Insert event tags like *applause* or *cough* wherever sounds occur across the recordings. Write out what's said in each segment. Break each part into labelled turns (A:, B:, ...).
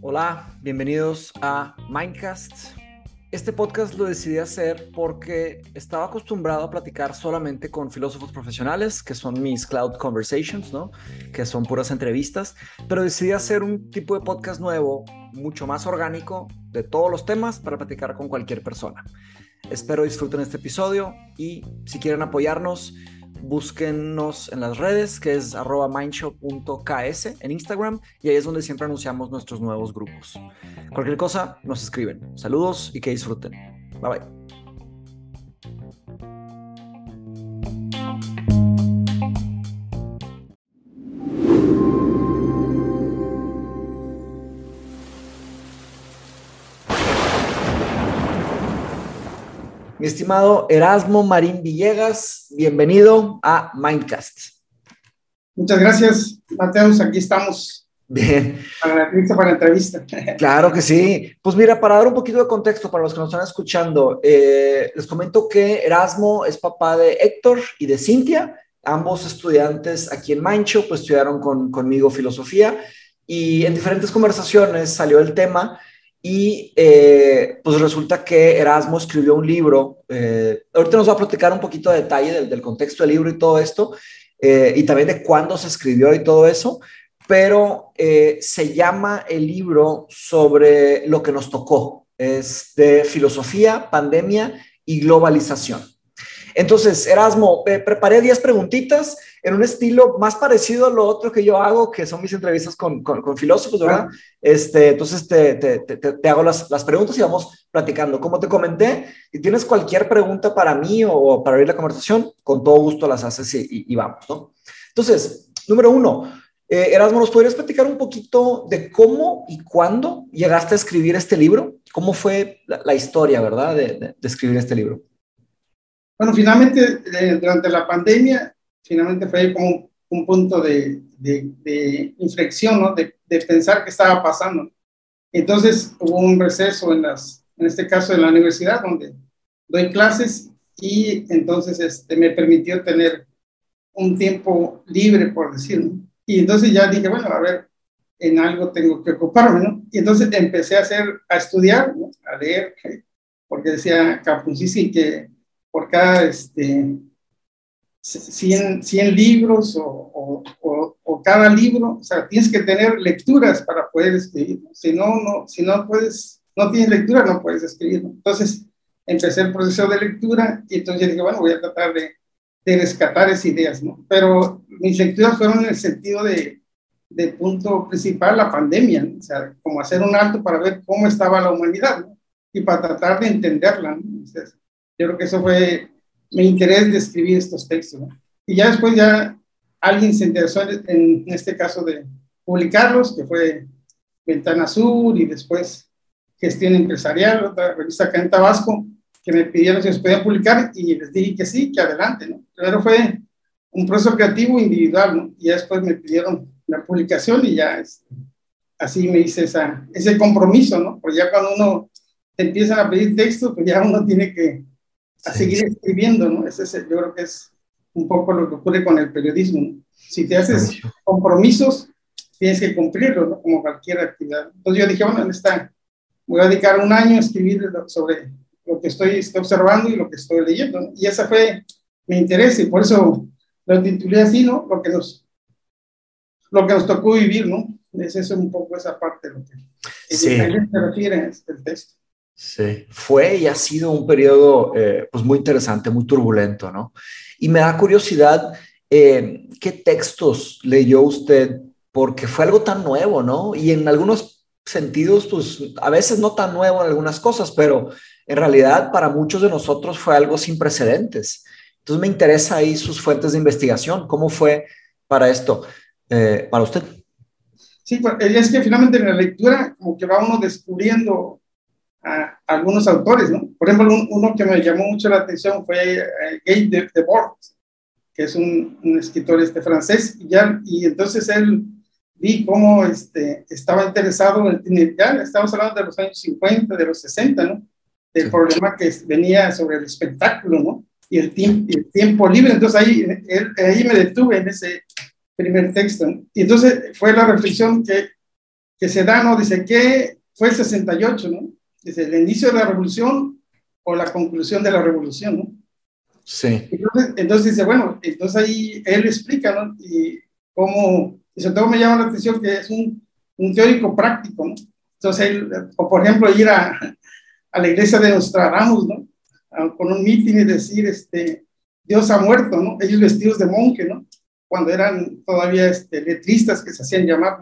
A: Hola, bienvenidos a Mindcast. Este podcast lo decidí hacer porque estaba acostumbrado a platicar solamente con filósofos profesionales, que son mis Cloud Conversations, ¿no? Que son puras entrevistas, pero decidí hacer un tipo de podcast nuevo, mucho más orgánico, de todos los temas para platicar con cualquier persona. Espero disfruten este episodio y si quieren apoyarnos, búsquennos en las redes, que es arroba mindshop.ks en Instagram, y ahí es donde siempre anunciamos nuestros nuevos grupos. Cualquier cosa, nos escriben. Saludos y que disfruten. Bye bye. Mi estimado Erasmo Marín Villegas, bienvenido a Mindcast.
B: Muchas gracias, Mateus. Aquí estamos.
A: Bien.
B: Para la entrevista, para la entrevista. *laughs*
A: Claro que sí. Pues mira, para dar un poquito de contexto para los que nos están escuchando, eh, les comento que Erasmo es papá de Héctor y de Cintia, ambos estudiantes aquí en Mancho, pues estudiaron con, conmigo filosofía y en diferentes conversaciones salió el tema y eh, pues resulta que Erasmo escribió un libro, eh, ahorita nos va a platicar un poquito de detalle del, del contexto del libro y todo esto, eh, y también de cuándo se escribió y todo eso, pero se llama el libro sobre lo que nos tocó, es de filosofía, pandemia y globalización. Entonces, Erasmo, preparé 10 preguntitas en un estilo más parecido a lo otro que yo hago, que son mis entrevistas con, con, filósofos, ¿verdad? Este, entonces, te, te, te, hago las, las, preguntas y vamos platicando. Como te comenté, si tienes cualquier pregunta para mí o para abrir la conversación, con todo gusto las haces y, y, vamos, ¿no? Entonces, número uno, eh, Erasmo, ¿nos podrías platicar un poquito de cómo y cuándo llegaste a escribir este libro? ¿Cómo fue la, la historia, verdad, de, de, de escribir este libro?
B: Bueno, finalmente, eh, durante la pandemia, finalmente fue como un punto de, de, de inflexión, ¿no? De, de, pensar qué estaba pasando. Entonces hubo un receso en las, en este caso en la universidad, donde doy clases y entonces este, me permitió tener un tiempo libre, por decirlo. Y entonces ya dije, bueno, a ver, en algo tengo que ocuparme, ¿no? Y entonces empecé a hacer, a estudiar, ¿no? a leer, *laughs* porque decía Capuzzi que por cada este, 100, 100 libros o, o, o, cada libro, o sea, tienes que tener lecturas para poder escribir. Si no, no, si no puedes, no tienes lectura, no puedes escribir. Entonces, empecé el proceso de lectura y entonces dije, bueno, voy a tratar de, de rescatar esas ideas, ¿no? Pero mis lecturas fueron en el sentido de, de punto principal, la pandemia, ¿no? o sea, como hacer un alto para ver cómo estaba la humanidad, ¿no? Y para tratar de entenderla, ¿no? Entonces, yo creo que eso fue mi interés de escribir estos textos. ¿no? Y ya después ya alguien se interesó en, en, este caso de publicarlos, que fue Ventana Sur y después Gestión Empresarial, otra revista acá en Tabasco, que me pidieron si se podían publicar y les dije que sí, que adelante. ¿no? Primero fue un proceso creativo individual ¿no? y después me pidieron la publicación y ya este, así me hice esa, ese compromiso, ¿no? Porque ya cuando uno empiezan a pedir texto, pues ya uno tiene que a sí, seguir escribiendo, ¿no? Ese es, yo creo que es un poco lo que ocurre con el periodismo, ¿no? Si te haces compromisos, tienes que cumplirlos, ¿no? Como cualquier actividad. Entonces yo dije, bueno, en esta, voy a dedicar un año a escribir sobre lo que estoy, estoy observando y lo que estoy leyendo, ¿no? Y esa fue mi interés y por eso lo titulé así, ¿no? Lo que nos, lo que nos tocó vivir, ¿no? Es eso un poco esa parte de lo que
A: sí.
B: se refiere este, el texto.
A: Sí, fue y ha sido un periodo eh, pues muy interesante, muy turbulento, ¿no? Y me da curiosidad, eh, ¿qué textos leyó usted? Porque fue algo tan nuevo, ¿no? Y en algunos sentidos, pues a veces no tan nuevo en algunas cosas, pero en realidad para muchos de nosotros fue algo sin precedentes. Entonces me interesa ahí sus fuentes de investigación. ¿Cómo fue para esto, eh, para usted?
B: Sí, pues, es que finalmente en la lectura como que va uno descubriendo a algunos autores, ¿no? Por ejemplo, un, uno que me llamó mucho la atención fue eh, Gay de, de Bord, que es un, un, escritor este francés, y, ya, y entonces él vi cómo este, estaba interesado en, ya estamos hablando de los años 50, de los 60, ¿no? Del sí. problema que venía sobre el espectáculo, ¿no? Y el, tiempo, el tiempo libre, entonces ahí, él, ahí me detuve en ese, primer texto. Y entonces fue la reflexión que, que se da, ¿no? Dice que fue el 68, ¿no? Dice el inicio de la revolución o la conclusión de la revolución, ¿no?
A: Sí.
B: Entonces, entonces dice, bueno, entonces ahí él explica, ¿no? Y cómo, y sobre todo me llama la atención que es un, un teórico práctico, ¿no? Entonces, él, o por ejemplo, ir a, a la iglesia de Nostradamus, ¿no? con un mitin y decir, este, Dios ha muerto, ¿no? Ellos vestidos de monje, ¿no? Cuando eran todavía este, letristas que se hacían llamar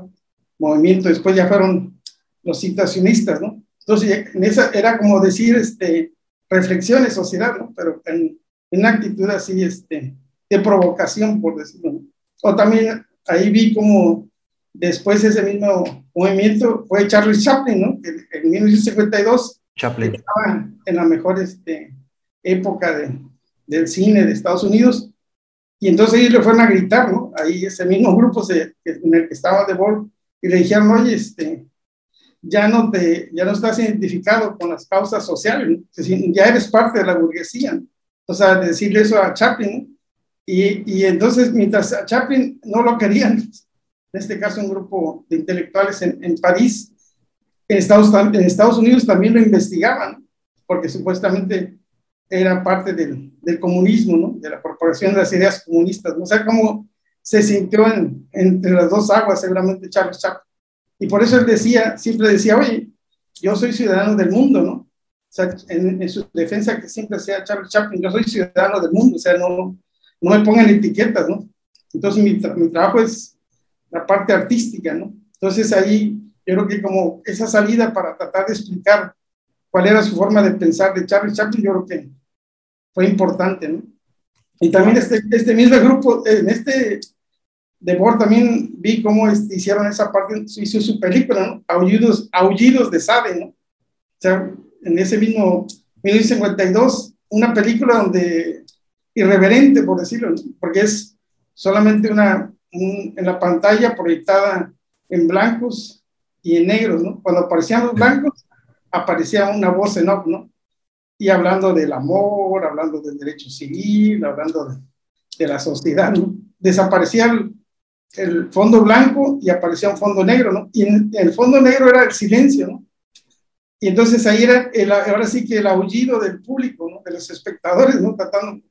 B: movimiento, después ya fueron los citacionistas, ¿no? Entonces, en esa era como decir, este, reflexiones, sociedad, ¿no? Pero en, en una actitud así, este, de provocación, por decirlo, ¿no? O también ahí vi como después ese mismo movimiento fue Charles Chaplin, ¿no? En 1952
A: Chaplin.
B: estaba en la mejor este, época de, del cine de Estados Unidos. Y entonces ellos le fueron a gritar, ¿no? Ahí ese mismo grupo se, en el que estaba De Boer, y le dijeron, oye, este, ya no, te, ya no estás identificado con las causas sociales, ya eres parte de la burguesía. O sea, decirle eso a Chaplin. Y, y entonces, mientras a Chaplin no lo querían, en este caso un grupo de intelectuales en, en París, en Estados, en Estados Unidos también lo investigaban, porque supuestamente era parte del, del, comunismo, ¿no? de la propagación de las ideas comunistas. ¿no? O sea, cómo se sintió en, entre las dos aguas, seguramente Charles Chaplin. Y por eso él decía, siempre decía, oye, yo soy ciudadano del mundo, ¿no? O sea, en, en su defensa que siempre sea Charles Chaplin, yo soy ciudadano del mundo, o sea, no, no me pongan etiquetas, ¿no? Entonces mi, mi trabajo es la parte artística, ¿no? Entonces ahí yo creo que como esa salida para tratar de explicar cuál era su forma de pensar de Charles Chaplin, yo creo que fue importante, ¿no? Y también este, este mismo grupo, en este de Boer también vi cómo hicieron esa parte, hizo su película, ¿no? Aullidos, Aullidos de Sade, ¿no? O sea, en ese mismo 1952, una película donde, irreverente, por decirlo, ¿no? porque es solamente una, un, en la pantalla proyectada en blancos y en negros, ¿no? Cuando aparecían los blancos, aparecía una voz en off, ¿no? y hablando del amor, hablando del derecho civil, hablando de, de la sociedad, ¿no? Desaparecía el, el, fondo blanco y aparecía un fondo negro, ¿no? Y el fondo negro era el silencio, ¿no? Y entonces ahí era, el, ahora sí que el aullido del público, ¿no? De los espectadores, ¿no? Tratando,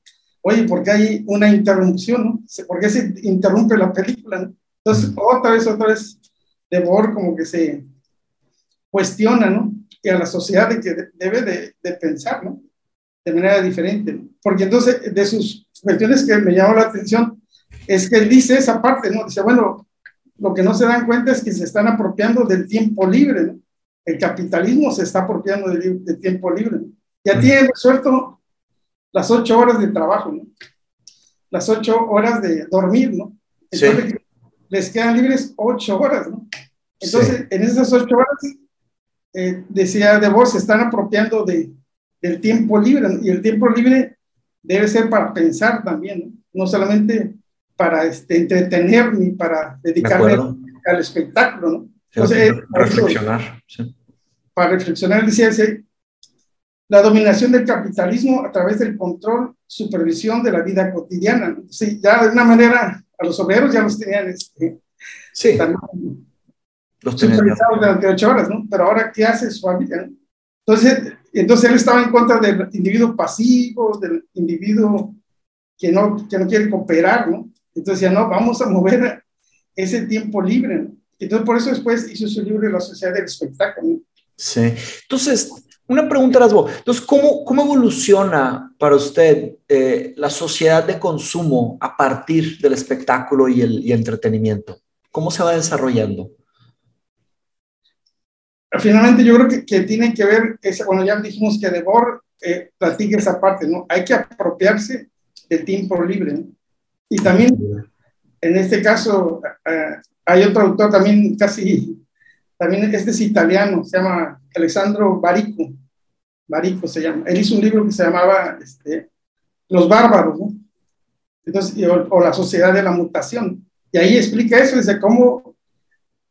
B: oye, ¿por qué hay una interrupción, ¿no? ¿Por qué se interrumpe la película, ¿no? Entonces, otra vez, otra vez, de Bor como que se cuestiona, ¿no? y a la sociedad de que debe de, de pensar, ¿no? De manera diferente. ¿no? Porque entonces, de sus cuestiones que me llamó la atención, es que él dice esa parte, ¿no? Dice, bueno, lo que no se dan cuenta es que se están apropiando del tiempo libre, ¿no? El capitalismo se está apropiando del, del tiempo libre. ¿no? Ya tienen resuelto las ocho horas de trabajo, ¿no? Las ocho horas de dormir, ¿no? Entonces, sí. les quedan libres ocho horas, ¿no? Entonces, sí. en esas ocho horas eh, decía De vos, se están apropiando de, del tiempo libre y el tiempo libre debe ser para pensar también, no, no solamente para este, entretener ni para dedicarme al espectáculo. ¿no?
A: Entonces, reflexionar. Sí.
B: Para reflexionar, decía ese, la dominación del capitalismo a través del control, supervisión de la vida cotidiana. Sí, ya de una manera, a los obreros ya los tenían este,
A: sí.
B: También,
A: los
B: supervisados durante ocho horas, ¿no? Pero ahora, ¿qué hace su familia? ¿no? Entonces, entonces él estaba en contra del individuo pasivo, del individuo que no, que no quiere cooperar, ¿no? Entonces ya no, vamos a mover ese tiempo libre, ¿no? Entonces por eso después hizo su libro La Sociedad del Espectáculo. ¿no?
A: Sí. Entonces, una pregunta, Rasbo. Entonces, ¿cómo, cómo evoluciona para usted eh, la sociedad de consumo a partir del espectáculo y el, y entretenimiento? ¿Cómo se va desarrollando?
B: finalmente yo creo que, que tiene que ver, esa, bueno, ya dijimos que Debord eh, platica esa parte, ¿no? Hay que apropiarse del tiempo libre, ¿no? Y también, en este caso, eh, hay otro autor también casi, también este es italiano, se llama Alessandro Barico, Barico se llama, él hizo un libro que se llamaba este, Los Bárbaros, ¿no? Entonces, o, la sociedad de la mutación, y ahí explica eso, desde cómo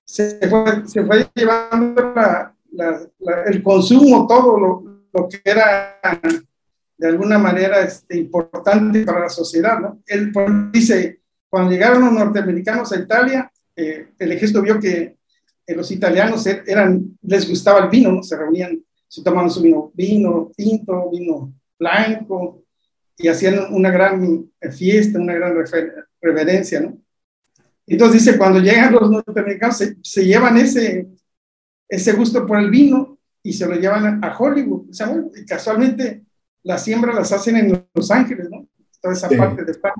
B: se fue, llevando el consumo, todo lo, que era de alguna manera este, importante para la sociedad. ¿no? Él dice, cuando llegaron los norteamericanos a Italia, eh, el ejército vio que eh, los italianos er, eran, les gustaba el vino, ¿no? se reunían, se tomaban su vino, vino tinto, vino blanco, y hacían una gran fiesta, una gran reverencia, ¿no? Entonces dice, cuando llegan los norteamericanos, se, se, llevan ese, ese gusto por el vino y se lo llevan a Hollywood. O sea, y casualmente las siembras las hacen en Los Ángeles, ¿no? Toda esa parte de España.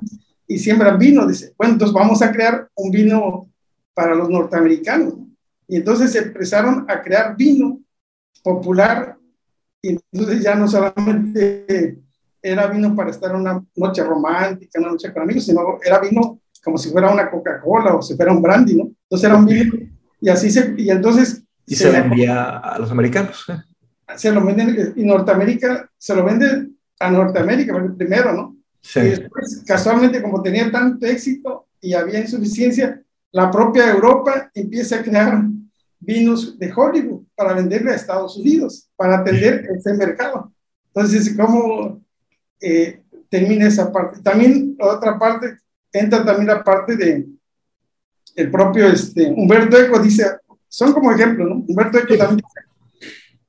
B: Y siembran vino. Dice, bueno, entonces vamos a crear un vino para los norteamericanos. Y entonces empezaron a crear vino popular. Y entonces ya no solamente era vino para estar una noche romántica, una noche con amigos, sino era vino como si fuera una Coca-Cola o si fuera un brandy, ¿no? Entonces era un vino. Y así se, y entonces
A: y se, vendía a los americanos. ¿eh?
B: Se lo venden, y Norteamérica se lo vende a Norteamérica primero, ¿no? Sí. Y después, casualmente, como tenía tanto éxito y había insuficiencia, la propia Europa empieza a crear vinos de Hollywood para venderle a Estados Unidos, para atender ese mercado. Entonces, ¿cómo eh, termina esa parte? También, otra parte, entra también la parte de el propio este, Humberto Eco dice, son como ejemplo, ¿no? Humberto Eco también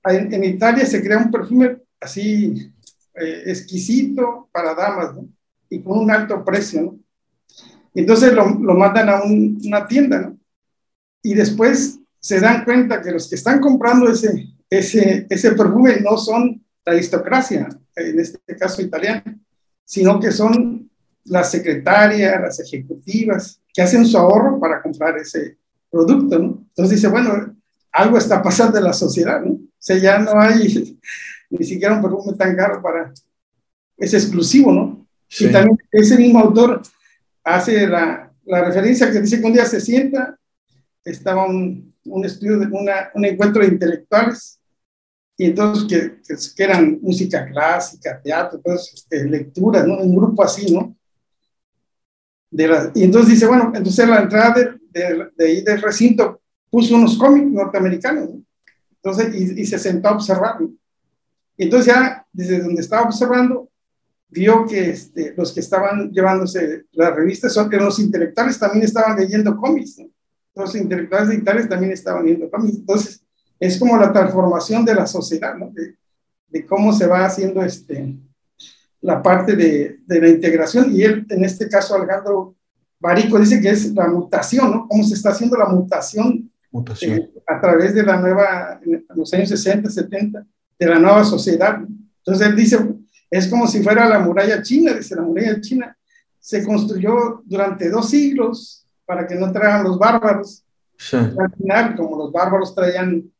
B: en, en, Italia se crea un perfume así eh, exquisito para damas, ¿no? Y con un alto precio, ¿no? Entonces lo, lo mandan a un, una tienda, ¿no? Y después se dan cuenta que los que están comprando ese, ese, ese perfume no son la aristocracia, en este caso italiana, sino que son las secretarias, las ejecutivas, que hacen su ahorro para comprar ese, producto, ¿no? Entonces dice, bueno, algo está pasando en la sociedad, ¿no? O sea, ya no hay *laughs* ni siquiera un perfume tan caro para... Es exclusivo, ¿no? Y también ese mismo autor hace la, la, referencia que dice que un día se sienta, estaba un, un estudio, de una, un encuentro de intelectuales, y entonces que, que, eran música clásica, teatro, pues, este, lecturas, ¿no? Un grupo así, ¿no? De la, y entonces dice, bueno, entonces la entrada de, de, ahí del recinto puso unos cómics norteamericanos, entonces, y, se sentó a observar. Y entonces ya, desde donde estaba observando, vio que este, los que estaban llevándose las revistas son que los intelectuales también estaban leyendo cómics, los intelectuales digitales también estaban leyendo cómics. Entonces, es como la transformación de la sociedad, ¿no? de, de, cómo se va haciendo este, la parte de, de, la integración. Y él, en este caso, Alejandro Barico dice que es la mutación, ¿no? Cómo se está haciendo la mutación,
A: mutación. Eh,
B: a través de la nueva, en los años 60, 70, de la nueva sociedad. Entonces él dice, es como si fuera la muralla china, dice la muralla china, se construyó durante dos siglos para que no traigan los bárbaros. Sí. Al final, como los bárbaros traían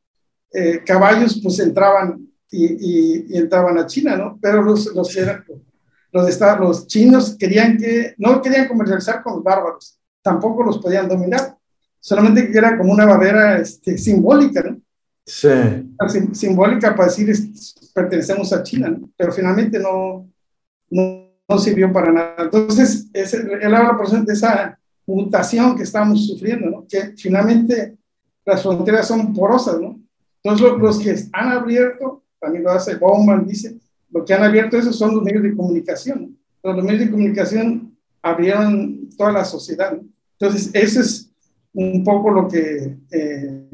B: eh, caballos, pues entraban y, y, y, entraban a China, ¿no? Pero los, los, los, los chinos querían que, no querían comercializar con los bárbaros, tampoco los podían dominar, solamente que era como una barrera este, simbólica, ¿no?
A: Sí.
B: simbólica para decir pertenecemos a China, ¿no? pero finalmente no, no, no, sirvió para nada. Entonces, es, él habla por de esa mutación que estamos sufriendo, ¿no? que finalmente las fronteras son porosas, ¿no? Entonces, los, los que han abierto, también lo hace Bowman, dice, lo que han abierto eso son los medios de comunicación. Los medios de comunicación abrieron toda la sociedad. Entonces, eso es un poco lo que eh,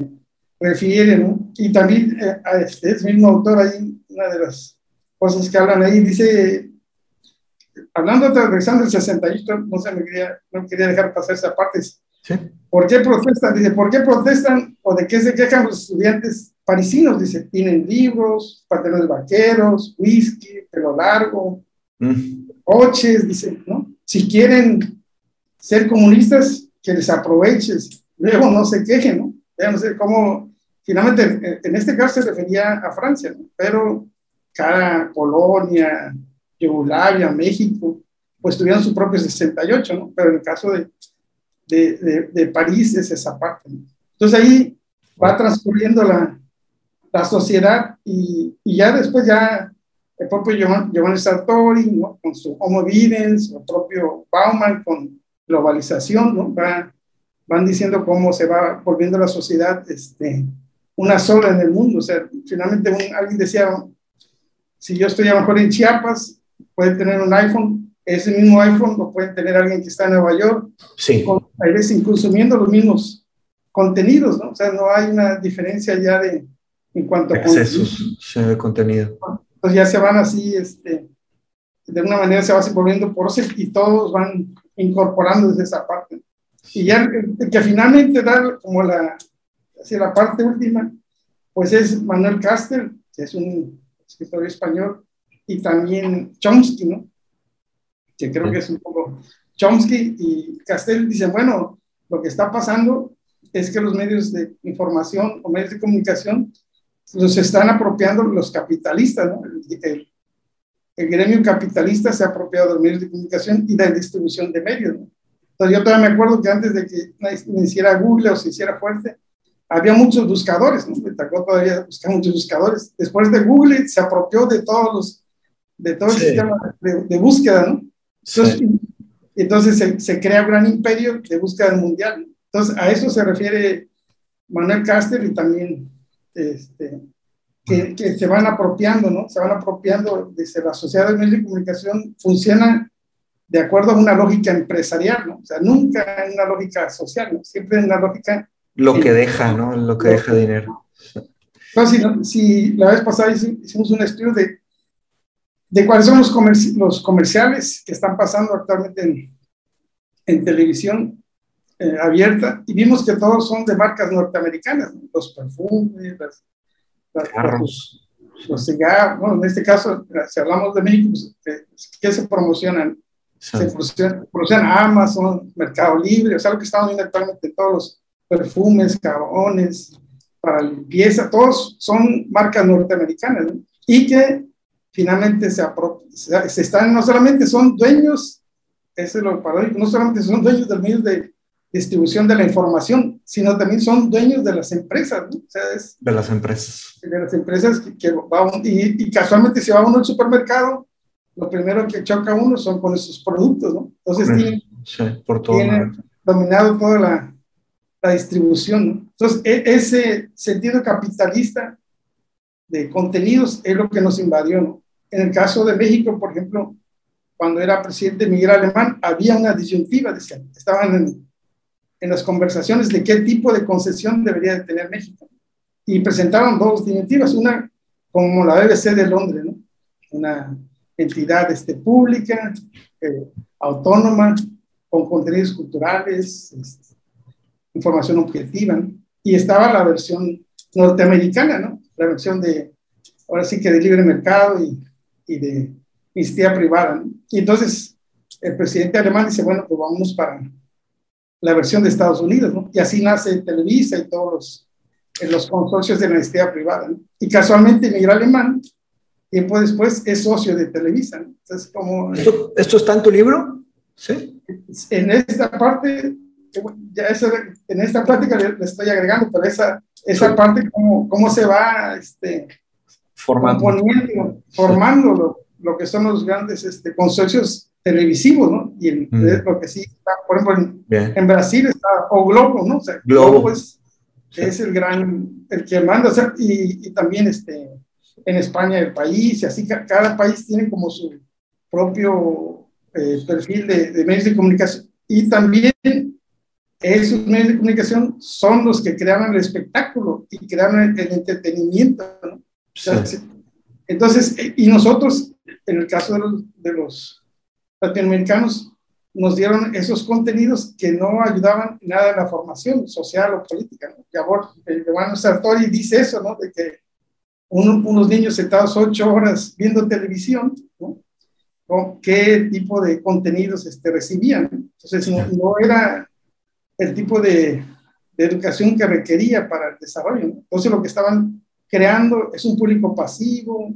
B: refiere, ¿no? Y también eh, a este, mismo autor, ahí, una de las cosas que hablan ahí, dice, hablando regresando el 68, no se me quería, no quería dejar pasar esa parte.
A: ¿Sí?
B: ¿Por qué protestan? Dice, ¿por qué protestan o de qué se quejan los estudiantes parisinos, dice, tienen libros, pantalones vaqueros, whisky, pelo largo, mm. coches, dice, ¿no? Si quieren ser comunistas, que les aproveches, luego no se quejen, ¿no? Ya no sé cómo, finalmente, en este caso se refería a Francia, ¿no? Pero cada Polonia, Yugoslavia, México, pues tuvieron su propio 68, ¿no? Pero en el caso de, de, de, de París es esa parte, ¿no? Entonces ahí va transcurriendo la, la sociedad y, y, ya después ya el propio Giovanni Sartori, ¿no? con su Homo Videns, el propio Bauman con globalización, ¿no? Va, van diciendo cómo se va volviendo la sociedad este, una sola en el mundo. O sea, finalmente un, alguien decía, si yo estoy a lo mejor en Chiapas, puede tener un iPhone, ese mismo iPhone lo puede tener alguien que está en Nueva York.
A: Sí.
B: Con, a veces consumiendo los mismos contenidos, ¿no? O sea, no hay una diferencia ya de, en cuanto a
A: Excesos de contenido.
B: Pues ya se van así, este, de una manera se va volviendo por y todos van incorporando desde esa parte. Y ya que finalmente da como la, hacia la parte última, pues es Manuel Caster, que es un escritor español, y también Chomsky, ¿no? Que creo que es un poco Chomsky y Castell dicen, bueno, lo que está pasando es que los medios de información o medios de comunicación los están apropiando los capitalistas, ¿no? El, gremio capitalista se ha apropiado de los medios de comunicación y de la distribución de medios, ¿no? Entonces yo todavía me acuerdo que antes de que me hiciera Google o se hiciera fuerte, había muchos buscadores, ¿no? Me tocó todavía buscar muchos buscadores. Después de Google se apropió de todos los, de todo el sistema de, búsqueda, ¿no? Entonces, entonces se, se, crea un gran imperio de búsqueda mundial. Entonces a eso se refiere Manuel Caster y también este, que, que, se van apropiando, ¿no? Se van apropiando desde la sociedad de medios de comunicación, funciona de acuerdo a una lógica empresarial, ¿no? O sea, nunca en una lógica social, ¿no? Siempre en una lógica
A: lo que deja, ¿no? Lo que deja dinero.
B: Entonces, si, la vez pasada hicimos un estudio de, de cuáles son los, los comerciales que están pasando actualmente en, en televisión eh, abierta y vimos que todos son de marcas norteamericanas, los perfumes, las,
A: carros.
B: Los, cigarros, bueno, en este caso, si hablamos de México, pues, ¿qué se promocionan? Se promocionan Amazon, Mercado Libre, o sea, lo que estamos viendo actualmente todos los perfumes, jabones, para limpieza, todos son marcas norteamericanas ¿no? y que finalmente se, se, están, no solamente son dueños, ese es lo paradójico, no solamente son dueños del medio de distribución de la información, sino también son dueños de las empresas, ¿no? O sea, es,
A: de las empresas.
B: De las empresas que, que va y, y, casualmente si va uno al supermercado, lo primero que choca uno son con esos productos, ¿no? Entonces tienen,
A: sí, por todo
B: dominado toda la, la distribución. Entonces, e, ese sentido capitalista de contenidos es lo que nos invadió. ¿no? En el caso de México, por ejemplo, cuando era presidente Miguel Alemán, había una disyuntiva, decían, estaban en, en las conversaciones de qué tipo de concesión debería de tener México. Y presentaron dos disyuntivas, una como la BBC de Londres, ¿no? una entidad este, pública, eh, autónoma, con contenidos culturales, este, información objetiva, y estaba la versión norteamericana, ¿no? La versión de, ahora sí que de libre mercado y, y de iniciativa privada, ¿no? Y entonces el presidente alemán dice, bueno, pues vamos para la versión de Estados Unidos, ¿no? Y así nace Televisa y todos los, en los consorcios de la iniciativa privada, ¿no? Y casualmente Miguel Alemán, tiempo después, es socio de Televisa, ¿no? Entonces, como...
A: ¿Esto, ¿Esto está en tu libro? Sí.
B: En esta parte ya en esta plática le, estoy agregando, pero esa, esa parte, cómo, cómo se va este,
A: formando,
B: formando lo, lo, que son los grandes este, consorcios televisivos, ¿no? Y en, mm. lo que sí está, por ejemplo, en, en, Brasil está O Globo, ¿no? O sea, Globo, es, es, el gran, el que manda, o sea, y, y, también este, en España el país, y así cada país tiene como su propio eh, perfil de, de medios de comunicación. Y también esos medios de comunicación son los que crearon el espectáculo y crearon el, entretenimiento. ¿no? entonces, y nosotros, en el caso de los, de los, latinoamericanos, nos dieron esos contenidos que no ayudaban nada en la formación social o política. ¿no? El hermano Sartori dice eso, ¿no? De que unos niños sentados ocho horas viendo televisión, ¿no? ¿Qué tipo de contenidos este, recibían? Entonces, no, no era el tipo de, de educación que requería para el desarrollo. Entonces lo que estaban creando es un público pasivo,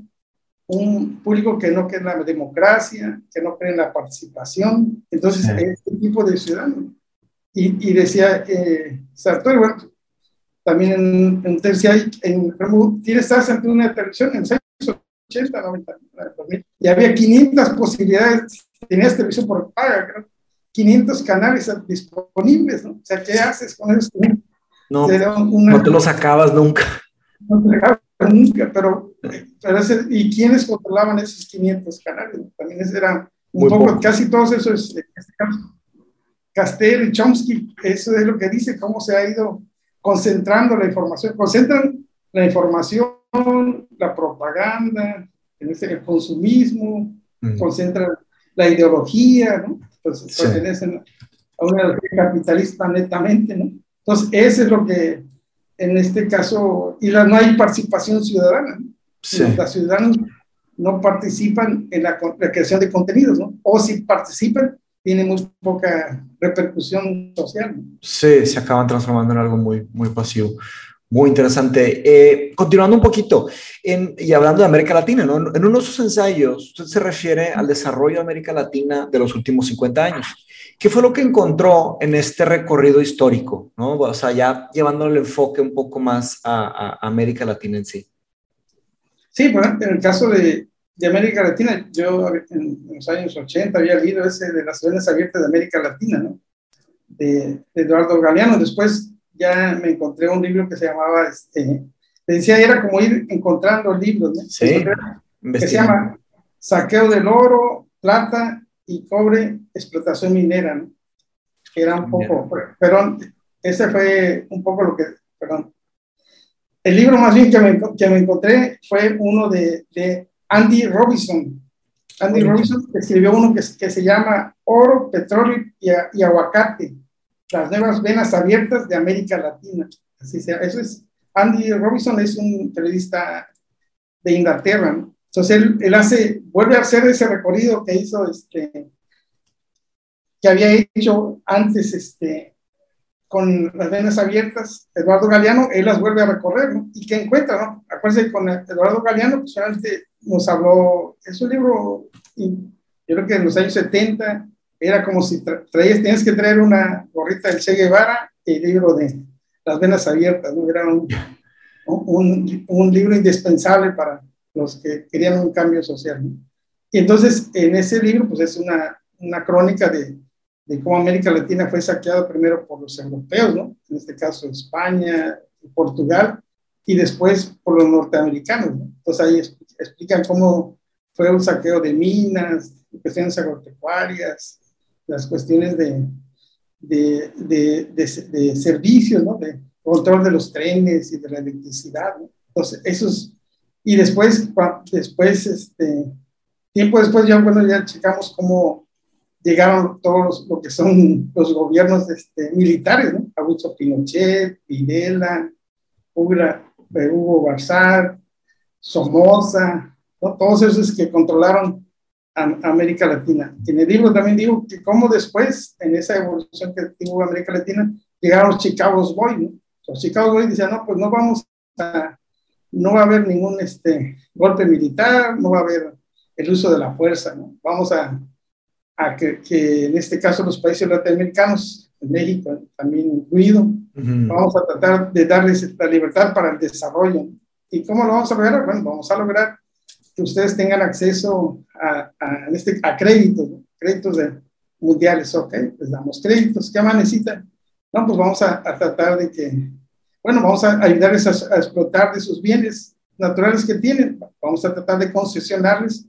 B: un público que no cree en la democracia, que no cree en la participación. Entonces, este tipo de ciudadanos. Y, y decía eh, Sartori, bueno, también en, en tercia, en, tienes estás ante una televisión en los años 80, 90, y había 500 posibilidades, tenías televisión por paga, creo 500 canales disponibles, ¿no? O sea, ¿qué haces con eso?
A: No, no te los acabas nunca.
B: No te acabas nunca, pero, pero ese, ¿y quiénes controlaban esos 500 canales? También era Un poco, casi todos esos, este caso, Castell y Chomsky, eso es lo que dice, cómo se ha ido concentrando la información, concentran la información, la propaganda, en este, el consumismo, concentran la ideología, ¿no? Entonces, pertenecen a una capitalista netamente, ¿no? Entonces, eso es lo que en este caso, y no hay participación ciudadana. ¿no? Los ciudadanos no participan en la, la, creación de contenidos, ¿no? O si participan, tiene muy poca repercusión social. ¿no?
A: Sí, se acaban transformando en algo muy, muy pasivo. Muy interesante. Eh, continuando un poquito, en, y hablando de América Latina, ¿no? en uno de sus ensayos, usted se refiere al desarrollo de América Latina de los últimos 50 años. ¿Qué fue lo que encontró en este recorrido histórico? ¿no? O sea, ya llevando el enfoque un poco más a, a América Latina en sí.
B: Sí, bueno, en el caso de, de América Latina, yo en, los años 80 había leído ese de las zonas abiertas de América Latina, ¿no? De, Eduardo Galeano. Después ya me encontré un libro que se llamaba, este, decía, era como ir encontrando libros, ¿no?
A: Sí.
B: Que se llama Saqueo del Oro, Plata y Cobre, Explotación Minera, ¿no? Que era un poco, perdón, ese fue un poco lo que, perdón. El libro más bien que me, que me encontré fue uno de, de Andy Robinson. Andy Robinson escribió uno que, que, se llama Oro, Petróleo y, Aguacate, las nuevas venas abiertas de América Latina. Así sea. Eso es, Andy Robinson es un periodista de Inglaterra. Entonces él, hace, vuelve a hacer ese recorrido que hizo, este, que había hecho antes este, con las venas abiertas, Eduardo Galeano, él las vuelve a recorrer. Y que encuentra, ¿no? Acuérdense, con Eduardo Galeano, pues nos habló, es un libro, yo creo que en los años 70 era como si traías, tenías que traer una gorrita del Che Guevara y el libro de Las Venas Abiertas, ¿no? Era un, un, un libro indispensable para los que querían un cambio social. ¿no? Y entonces, en ese libro, pues es una, una crónica de, de cómo América Latina fue saqueada primero por los europeos, ¿no? En este caso España, Portugal, y después por los norteamericanos, ¿no? Entonces ahí explican cómo fue un saqueo de minas, cuestiones agropecuarias, las cuestiones de, de, de, de, servicios, ¿no? De control de los trenes y de la electricidad, ¿no? Entonces, esos, y después, después, este, tiempo después ya, bueno, ya checamos cómo llegaron todos lo que son los gobiernos este, militares, ¿no? Augusto Pinochet, Videla, Hugo Barzal, Somoza, todos esos que controlaron a, América Latina. Libro también digo que como después, en esa evolución que tuvo América Latina, llegaron los Chicago Boys, ¿no? Los Chicago Boys decían, no, pues no vamos a, no va a haber ningún este, golpe militar, no va a haber el uso de la fuerza, ¿no? Vamos a, a que, que, en este caso los países latinoamericanos, México también incluido, vamos a tratar de darles la libertad para el desarrollo. ¿Y cómo lo vamos a lograr? Bueno, vamos a lograr que ustedes tengan acceso a, a, este, a créditos, créditos de, mundiales, ok, les damos créditos, ¿qué más necesitan? No, pues vamos a, a tratar de que, bueno, vamos a ayudarles a, explotar de sus bienes naturales que tienen, vamos a tratar de concesionarles,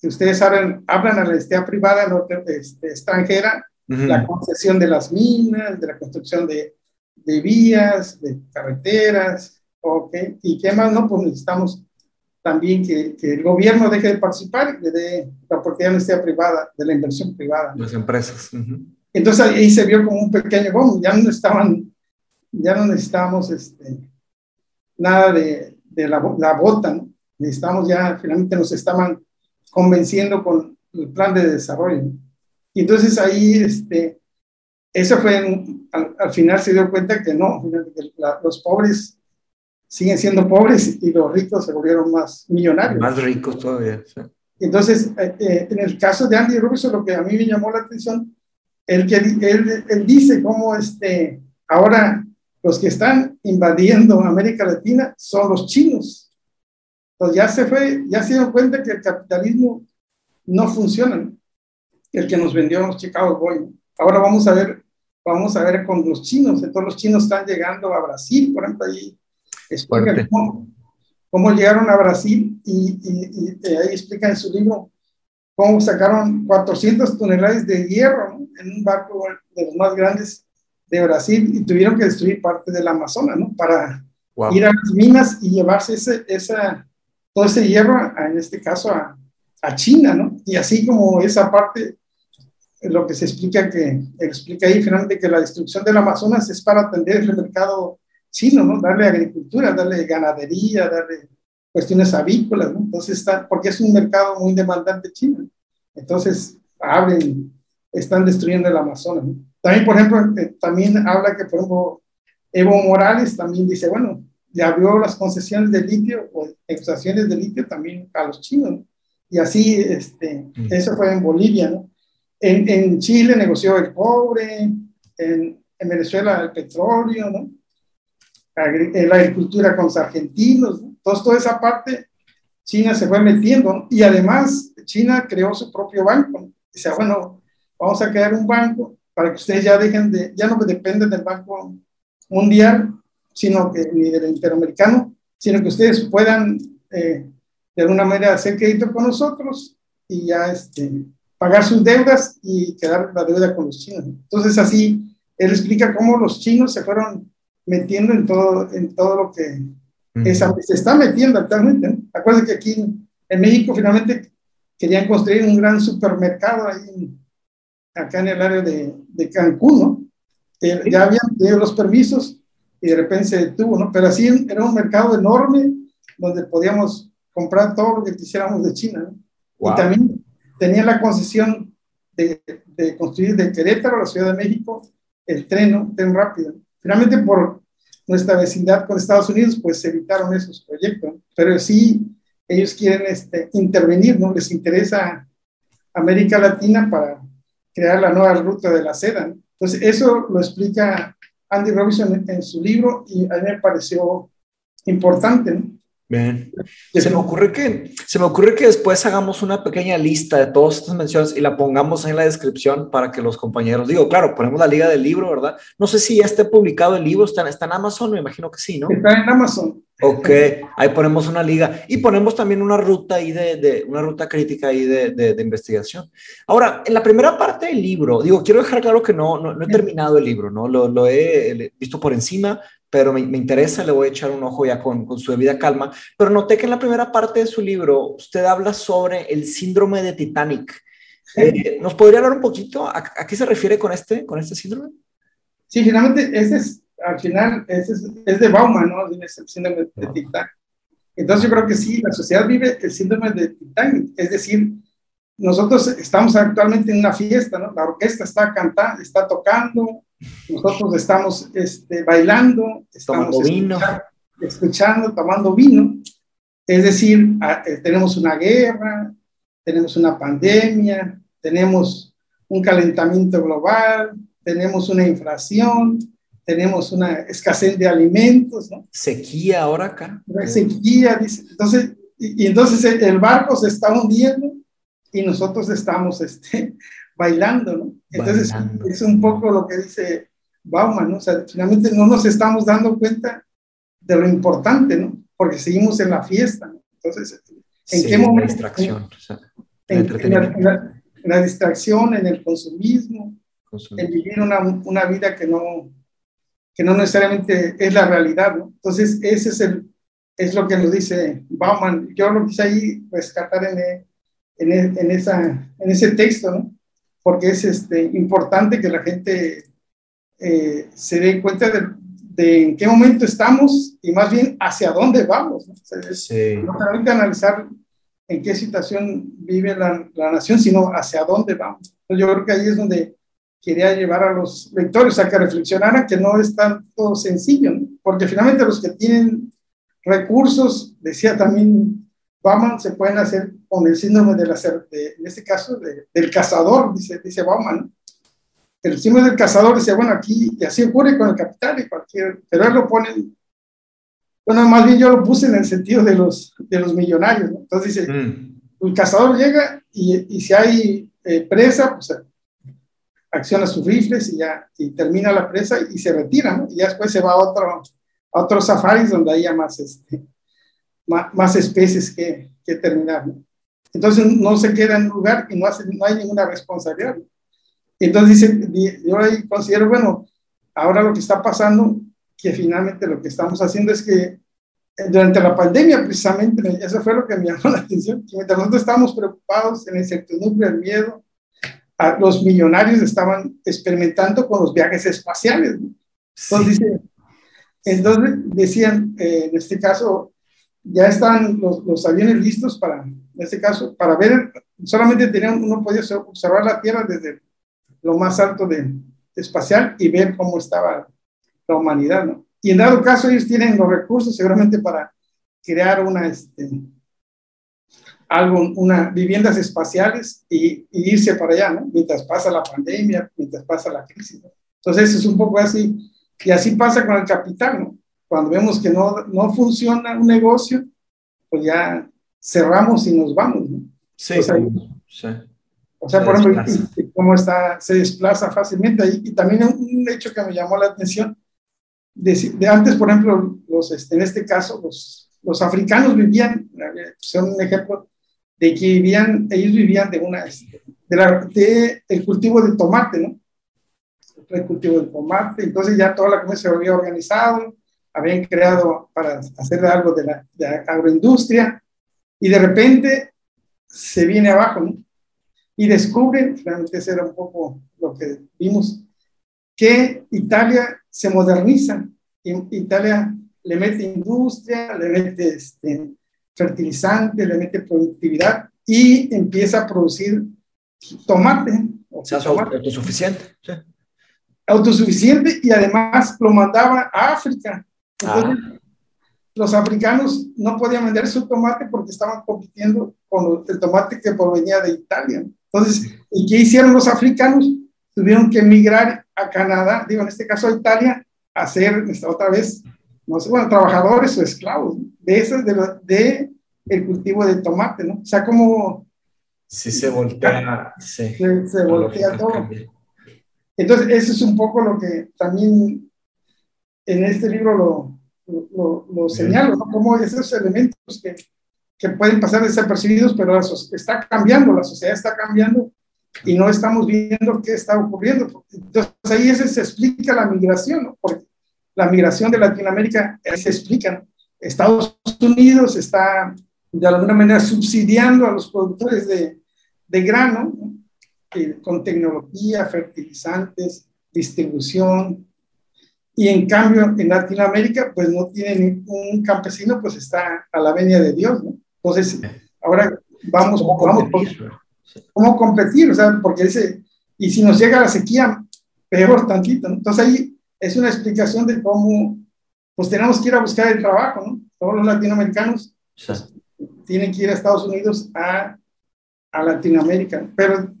B: que ustedes hablan, hablan a la entidad privada este, extranjera, la concesión de las minas, de la construcción de, de vías, de carreteras, Ok, ¿y qué más? No, pues necesitamos también que, que el gobierno deje de participar y le dé la oportunidad de la privada, de la inversión privada.
A: Las empresas.
B: Entonces ahí se vio como un pequeño boom, ya no estaban, ya no necesitábamos este, nada de, de la, la, bota, ¿no? necesitamos ya, finalmente nos estaban convenciendo con el plan de desarrollo. Y entonces ahí, este, eso fue, al, final se dio cuenta que no, que los pobres siguen siendo pobres y los ricos se volvieron más millonarios.
A: Más ricos todavía.
B: Entonces, eh, eh, en el caso de Andy Robinson, lo que a mí me llamó la atención, él, que, él, él dice cómo este, ahora los que están invadiendo América Latina son los chinos. Entonces ya se fue, ya se dio cuenta que el capitalismo no funciona, el que nos vendió los Chicago Boys. Ahora vamos a ver, vamos a ver con los chinos. Entonces los chinos están llegando a Brasil, por ejemplo, ahí explica cómo, cómo, llegaron a Brasil y, y, ahí explica en su libro cómo sacaron 400 toneladas de hierro en un barco de los más grandes de Brasil y tuvieron que destruir parte del Amazonas, ¿no? Para ir a las minas y llevarse ese, esa, todo ese hierro, en este caso, a, a China, ¿no? Y así como esa parte, lo que se explica que explica ahí finalmente que la destrucción del Amazonas es para atender el mercado chino, ¿no? Darle agricultura, darle ganadería, darle cuestiones avícolas, ¿no? Entonces está, porque es un mercado muy demandante chino. Entonces abren, están destruyendo el Amazonas. ¿no? También, por ejemplo, eh, también habla que, por ejemplo, Evo Morales también dice, bueno, le abrió las concesiones de litio o extracciones de litio también a los chinos. ¿no? Y así, este, mm. eso fue en Bolivia, ¿no? En, en Chile negoció el cobre, en, en, Venezuela el petróleo, ¿no? Eh, la agricultura con los argentinos, ¿no? Entonces, toda esa parte, China se fue metiendo. Y además, China creó su propio banco. Dice, bueno, vamos a crear un banco para que ustedes ya dejen de, ya no dependen del Banco Mundial, sino que, ni del Interamericano, sino que ustedes puedan eh, de alguna manera hacer crédito con nosotros y ya este, pagar sus deudas y quedar la deuda con los chinos. Entonces así, él explica cómo los chinos se fueron metiendo en todo, en todo lo que se está metiendo actualmente. Acuérdense que aquí en, México finalmente querían construir un gran supermercado ahí acá en el área de, de Cancún, ¿no? ya habían tenido los permisos y de repente se detuvo, ¿no? Pero así era un mercado enorme donde podíamos comprar todo lo que quisiéramos de China. Y también tenía la concesión de, de, construir de Querétaro a la Ciudad de México el tren, ¿no? tren rápido. Finalmente, por nuestra vecindad con Estados Unidos, pues se evitaron esos proyectos. Pero sí, ellos quieren este, intervenir, ¿no? Les interesa América Latina para crear la nueva ruta de la seda. Entonces, eso lo explica Andy Robinson en, en, su libro y a mí me pareció importante. ¿no?
A: Bien. Se me, ocurre que, se me ocurre que después hagamos una pequeña lista de todas estas menciones y la pongamos en la descripción para que los compañeros, digo, claro, ponemos la liga del libro, ¿verdad? No sé si ya esté publicado el libro, está, está en Amazon, me imagino que sí, ¿no?
B: Está en Amazon.
A: Ok, ahí ponemos una liga y ponemos también una ruta ahí de, de una ruta crítica ahí de, de, investigación. Ahora, en la primera parte del libro, digo, quiero dejar claro que no, no, no he terminado el libro, ¿no? Lo, lo he visto por encima, pero me, me, interesa, le voy a echar un ojo ya con, con, su debida calma. Pero noté que en la primera parte de su libro usted habla sobre el síndrome de Titanic. Eh, ¿Nos podría hablar un poquito a, a, qué se refiere con este, con este síndrome?
B: Sí, finalmente, ese es, al final, ese es, es de Bauman, ¿no? Es el síndrome de Titanic. Entonces yo creo que sí, la sociedad vive el síndrome de Titanic, es decir, nosotros estamos actualmente en una fiesta, ¿no? La orquesta está cantando, está tocando, nosotros estamos este, bailando, estamos
A: tomando vino.
B: Escuchando, tomando vino. Es decir, eh, tenemos una guerra, tenemos una pandemia, tenemos un calentamiento global, tenemos una inflación, tenemos una escasez de alimentos, ¿no?
A: Sequía ahora acá.
B: Sequía, dice. Entonces, y, y entonces el barco se está hundiendo y nosotros estamos este, bailando, ¿no? Entonces es un poco lo que dice Bauman, ¿no? O sea, finalmente no nos estamos dando cuenta de lo importante, ¿no? Porque seguimos en la fiesta, ¿no? Entonces, ¿en
A: sí,
B: qué momento?
A: La distracción.
B: En, o sea, en, en, la, en, la, en, la, distracción, en el consumismo, consumismo. en vivir una, una, vida que no, que no necesariamente es la realidad, ¿no? Entonces, ese es, el, es lo que nos dice Bauman. Yo lo quise ahí rescatar en, en, en, esa, en ese texto, ¿no? Porque es este, importante que la gente eh, se dé cuenta de, de, en qué momento estamos y más bien hacia dónde vamos. ¿no? Sea, sí. no solamente analizar en qué situación vive la, la, nación, sino hacia dónde vamos. Entonces, yo creo que ahí es donde quería llevar a los lectores a que reflexionaran que no es tanto sencillo, ¿no? porque finalmente los que tienen recursos, decía también Bauman, se pueden hacer con el síndrome de la, de, en este caso, de, del cazador, dice, dice Bauman. El síndrome del cazador dice, bueno, aquí, y así ocurre con el capital y cualquier, pero él lo pone, bueno, más bien yo lo puse en el sentido de los, de los millonarios, ¿no? Entonces dice, mm. el cazador llega y, y si hay eh, presa, pues acciona sus rifles y ya, y termina la presa y se retira, ¿no? Y ya después se va a otro, a otros safaris donde haya más, este, más, especies que, que terminar. ¿no? Entonces no se queda en lugar y no, hace, no hay ninguna responsabilidad. Entonces dice, yo ahí considero, bueno, ahora lo que está pasando, que finalmente lo que estamos haciendo es que eh, durante la pandemia, precisamente, eso fue lo que me llamó la atención, que mientras nosotros estábamos preocupados en el incertidumbre, el miedo, los millonarios estaban experimentando con los viajes espaciales. Entonces, entonces decían, eh, en este caso, ya están los, los, aviones listos para, en este caso, para ver, solamente tenían, uno podía observar la Tierra desde lo más alto de, espacial y ver cómo estaba la humanidad, ¿no? Y en dado caso ellos tienen los recursos seguramente para crear una, este, algo, una, viviendas espaciales y, irse para allá, ¿no? Mientras pasa la pandemia, mientras pasa la crisis, ¿no? Entonces es un poco así, y así pasa con el capital, ¿no? Cuando vemos que no, no funciona un negocio, pues ya cerramos y nos vamos, ¿no?
A: Sí, o sea,
B: sí. O sea por ejemplo, cómo está, se desplaza fácilmente. Y, también un hecho que me llamó la atención, de, antes, por ejemplo, los, este, en este caso, los, los africanos vivían, son un ejemplo de que vivían, ellos vivían de una, este, de, la, de el cultivo de tomate, ¿no? El cultivo de tomate, entonces ya toda la comunidad se había organizado, habían creado para hacer algo de la de agroindustria, y de repente se viene abajo, ¿no? Y descubren, realmente ese era un poco lo que vimos, que Italia se moderniza, Italia le mete industria, le mete este, fertilizante, le mete productividad y empieza a producir tomate.
A: O sea, autosuficiente.
B: Autosuficiente y además lo mandaba a África. Entonces, ah. los africanos no podían vender su tomate porque estaban compitiendo con el tomate que provenía de Italia. Entonces, ¿y qué hicieron los africanos? Tuvieron que emigrar a Canadá, digo, en este caso a Italia, a ser otra vez no sé, bueno, trabajadores o esclavos, de esas, de, de, el cultivo de tomate, ¿no? O sea, como...
A: Sí, se voltea,
B: sí, se, voltea todo. Entonces, eso es un poco lo que también en este libro lo, lo, lo señalo, ¿no? Como esos elementos que, que pueden pasar desapercibidos, pero está cambiando, la sociedad está cambiando y no estamos viendo qué está ocurriendo. Entonces, ahí se explica la migración, ¿no? Porque la migración de Latinoamérica, se explica. Estados Unidos está de alguna manera subsidiando a los productores de, de grano eh, con tecnología, fertilizantes, distribución. Y en cambio, en Latinoamérica, pues no tienen un campesino, pues está a la venia de Dios, ¿no? Entonces, ahora vamos, ¿Cómo vamos competir? ¿Cómo competir? O sea, porque dice, y si nos llega la sequía, peor tantito, ¿no? Entonces ahí es una explicación de cómo pues tenemos que ir a buscar el trabajo, ¿no? Todos los latinoamericanos pues, tienen que ir a Estados Unidos a, a Latinoamérica. Pero *laughs*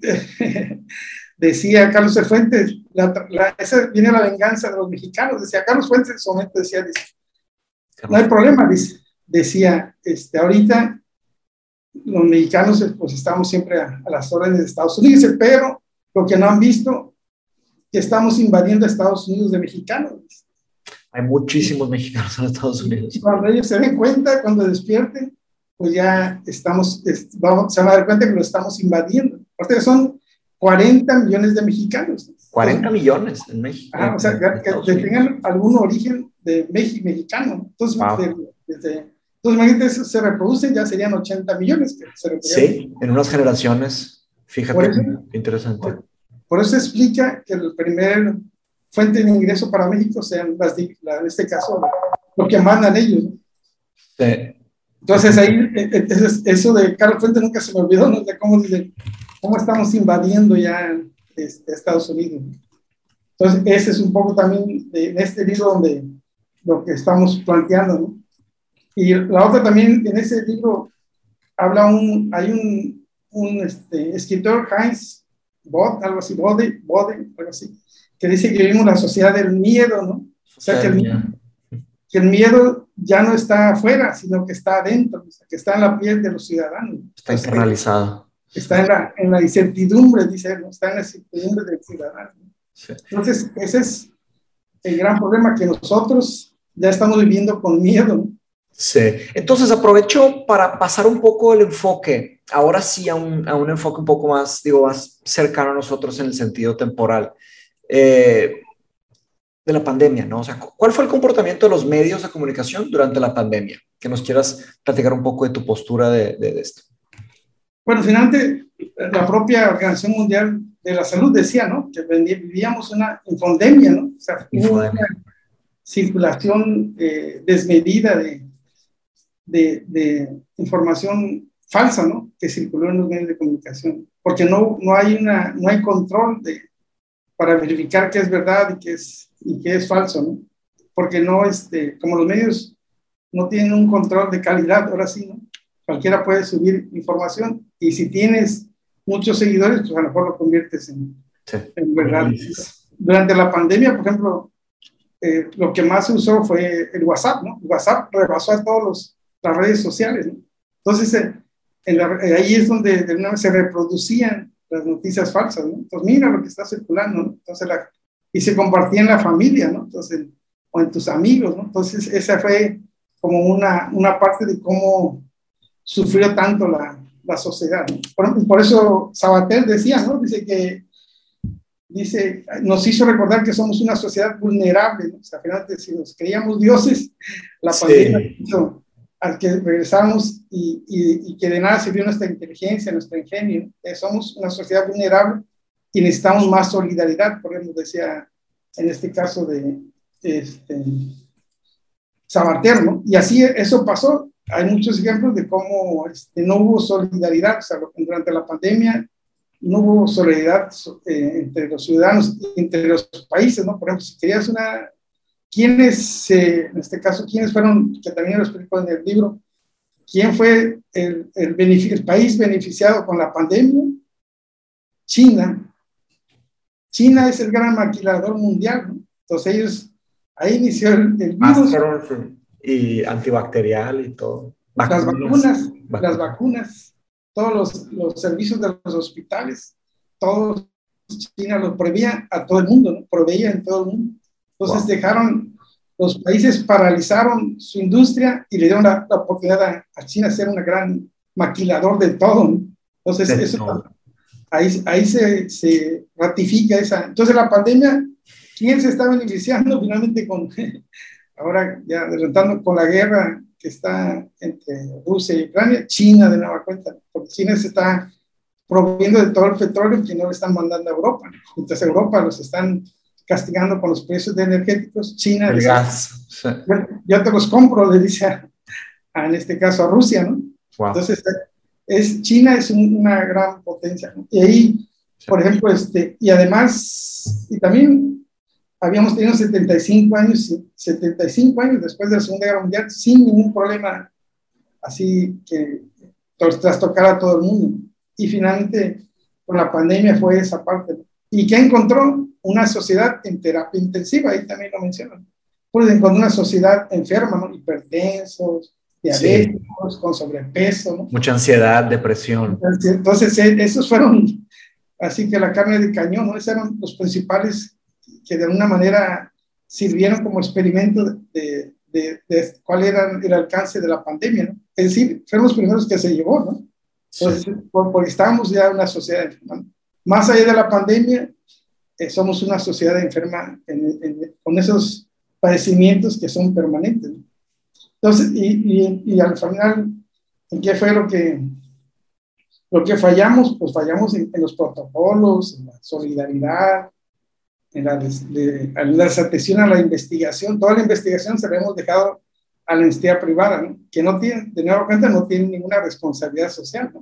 B: decía Carlos Fuentes, la, esa viene la venganza de los mexicanos, decía Carlos Fuentes en su momento, decía, no hay problema, dice, decía, este, ahorita los mexicanos pues estamos siempre a, a las órdenes de Estados Unidos, pero lo que no han visto que estamos invadiendo Estados Unidos de mexicanos.
A: Hay muchísimos mexicanos en Estados Unidos.
B: Cuando ellos se den cuenta, cuando despierten, pues ya estamos, vamos, se van a dar cuenta que lo estamos invadiendo. Aparte son 40 millones de mexicanos.
A: 40 millones en México.
B: Ah, o sea, que, tengan algún origen de México, mexicano. Entonces, entonces, imagínate, eso se reproducen, ya serían 80 millones. sí,
A: en unas generaciones. Fíjate, interesante.
B: Por eso explica que el primer fuente de ingreso para México sean las, en este caso, lo que mandan ellos. Entonces ahí, e, e, eso de Carlos Fuente nunca se me olvidó, ¿no? De cómo, cómo estamos invadiendo ya este, Estados Unidos. Entonces, ese es un poco también de, en este libro donde lo que estamos planteando, ¿no? Y la otra también, en ese libro, habla un, hay un, un este, escritor, Heinz Bod, algo así, Bode, Bode, algo así, que dice que vivimos la sociedad del miedo, ¿no? O sea, que el, miedo ya no está afuera, sino que está adentro, que está en la piel de los ciudadanos.
A: Está internalizado.
B: Está en la, en la incertidumbre, dice él, ¿no? está en la incertidumbre del ciudadano. Entonces, ese es el gran problema que nosotros ya estamos viviendo con miedo.
A: Sí, entonces aprovecho para pasar un poco el enfoque ahora sí a un, a un, enfoque un poco más, digo, más cercano a nosotros en el sentido temporal. Eh, de la pandemia, ¿no? O sea, ¿cuál fue el comportamiento de los medios de comunicación durante la pandemia? Que nos quieras platicar un poco de tu postura de, de, esto.
B: Bueno, finalmente, la propia Organización Mundial de la Salud decía, ¿no? Que vivíamos una infodemia, ¿no? O sea, una circulación eh, desmedida de, de, de, información falsa, ¿no? Que circuló en los medios de comunicación, porque no, no, hay, una, no hay control de, para verificar qué es verdad y qué es, y qué es falso, ¿no? Porque no, este, como los medios no tienen un control de calidad, ahora sí, ¿no? Cualquiera puede subir información y si tienes muchos seguidores, pues a lo mejor lo conviertes en, en verdad. Durante la pandemia, por ejemplo, eh, lo que más se usó fue el WhatsApp, ¿no? WhatsApp rebasó a todas las redes sociales, ¿no? Entonces, eh, en ahí es donde de una vez se reproducían las noticias falsas, ¿no? Entonces, mira lo que está circulando, ¿no? Entonces, la, y se compartía en la familia, ¿no? Entonces, o en tus amigos, ¿no? Entonces, esa fue como una, una parte de cómo sufrió tanto la, la sociedad, por, por, eso Sabater decía, ¿no? Dice que, dice, nos hizo recordar que somos una sociedad vulnerable, ¿no? O sea, si nos creíamos dioses, la pandemia hizo al que regresamos y, y, que de nada sirvió nuestra inteligencia, nuestro ingenio. Eh, somos una sociedad vulnerable y necesitamos más solidaridad, por ejemplo, decía en este caso de este, Sabater, ¿no? Y así eso pasó. Hay muchos ejemplos de cómo este, no hubo solidaridad, o sea, durante la pandemia no hubo solidaridad eh, entre los ciudadanos, entre los países, ¿no? Por ejemplo, si querías una ¿Quiénes, en este caso, quiénes fueron, que también lo explico en el libro, quién fue el, el, el país beneficiado con la pandemia? China. China es el gran maquilador mundial, ¿no? Entonces ellos, ahí inició el, virus.
A: Y antibacterial y todo.
B: Las vacunas, las vacunas, todos los, los, servicios de los hospitales, todos China lo proveía a todo el mundo, ¿no? proveía en todo el mundo. Entonces dejaron, los países paralizaron su industria y le dieron la, oportunidad a, China de ser un gran maquilador de todo. Entonces, eso, ahí, ahí se, se, ratifica esa. Entonces, la pandemia, ¿quién se está beneficiando *laughs* finalmente con, ahora ya adelantando con la guerra que está entre Rusia y Ucrania? China de nueva cuenta, porque China se está proveyendo de todo el petróleo que no le están mandando a Europa. Entonces, Europa los están castigando con los precios de energéticos. China.
A: El gas.
B: yo te los compro, le dice a, en este caso a Rusia, ¿no? Entonces, es, China es una gran potencia. ¿no? Y ahí, por ejemplo, este, y además, y también habíamos tenido 75 años, 75 años después de la Segunda Guerra Mundial, sin ningún problema así que trastocar a todo el mundo. Y finalmente, con la pandemia fue esa parte. ¿Y qué encontró? una sociedad en terapia intensiva, ahí también lo mencionan. Pues encontró una sociedad enferma, ¿no? Hipertensos, diabéticos, con sobrepeso, ¿no?
A: Mucha ansiedad, depresión.
B: Entonces, eh, esos fueron, así que la carne de cañón, ¿no? Esos eran los principales que de alguna manera sirvieron como experimento de, de, de, cuál era el alcance de la pandemia, ¿no? Es decir, fueron los primeros que se llevó, ¿no? Entonces, porque estábamos ya en una sociedad enferma. Más allá de la pandemia, eh, somos una sociedad enferma con esos padecimientos que son permanentes. Entonces, y, y, al final, ¿en qué fue lo que, lo que fallamos? Pues fallamos en, los protocolos, en la solidaridad, en la, de, a la investigación. Toda la investigación se la hemos dejado a la entidad privada, ¿no? que no tiene, de nueva cuenta, no tiene ninguna responsabilidad social. ¿no?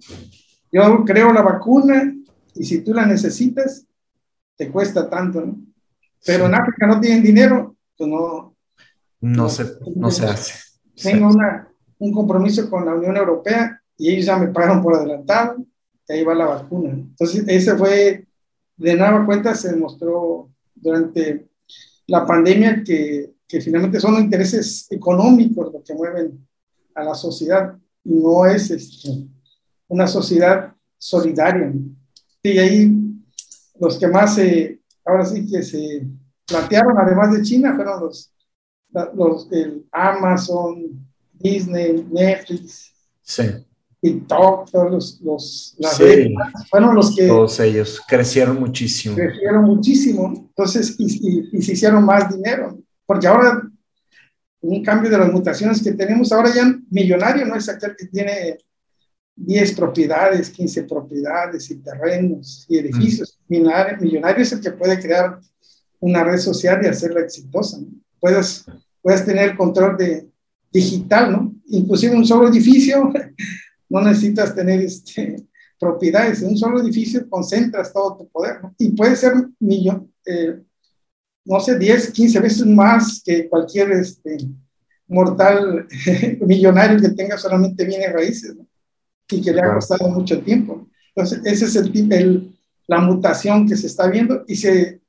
B: Yo creo la vacuna y si tú la necesitas, te cuesta tanto, ¿no? Pero en África no tienen dinero, pues no.
A: No, se, no se hace.
B: Tengo una, un compromiso con la Unión Europea y ellos ya me pagaron por adelantado, que ahí va la vacuna. Entonces, ese fue, de nueva cuenta, se demostró durante la pandemia que, que finalmente son intereses económicos los que mueven a la sociedad, no es este, una sociedad solidaria. Y ahí los que más se, ahora sí que se plantearon, además de China, fueron los, los el Amazon, Disney, Netflix.
A: Sí.
B: TikTok, todos los, los las redes, fueron los que...
A: Todos ellos crecieron muchísimo.
B: Crecieron muchísimo, entonces, y, y, se hicieron más dinero, porque ahora, un cambio de las mutaciones que tenemos, ahora ya millonario no es aquel que tiene 10 propiedades, 15 propiedades y terrenos y edificios. Mm. Millonario, es el que puede crear una red social y hacerla exitosa. Puedes, puedes tener control de digital, ¿no? Inclusive un solo edificio no necesitas tener este, *laughs* propiedades. En un solo edificio concentras todo tu poder. Y puede ser millón, eh, no sé, 10, 15 veces más que cualquier este, mortal *laughs* millonario que tenga solamente bienes raíces y que le ha costado mucho tiempo. Entonces, esa es el, el, la mutación que se está viendo y se